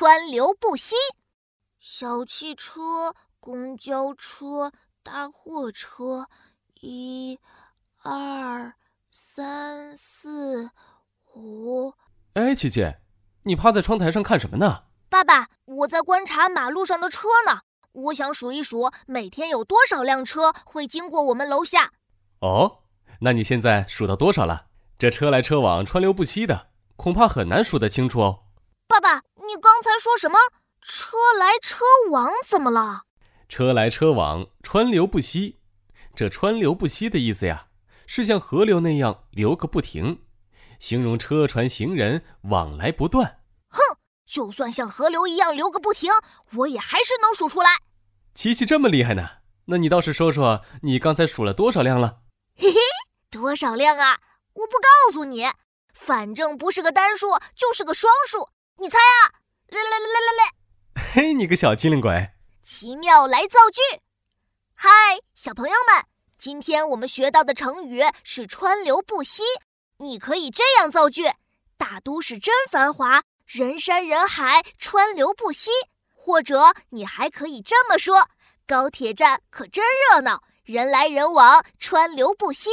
川流不息。小汽车、公交车、大货车，一、二、三、四、五。哎，琪琪，你趴在窗台上看什么呢？爸爸，我在观察马路上的车呢。我想数一数，每天有多少辆车会经过我们楼下。哦，那你现在数到多少了？这车来车往，川流不息的，恐怕很难数得清楚哦。爸爸，你刚才说什么？车来车往怎么了？车来车往，川流不息。这川流不息的意思呀，是像河流那样流个不停，形容车船行人往来不断。哼！就算像河流一样流个不停，我也还是能数出来。琪琪这么厉害呢？那你倒是说说，你刚才数了多少辆了？嘿嘿，多少辆啊？我不告诉你，反正不是个单数，就是个双数。你猜啊？来来来来来来！嘿，你个小机灵鬼！奇妙来造句。嗨，小朋友们，今天我们学到的成语是“川流不息”。你可以这样造句：大都市真繁华。人山人海，川流不息。或者你还可以这么说：高铁站可真热闹，人来人往，川流不息。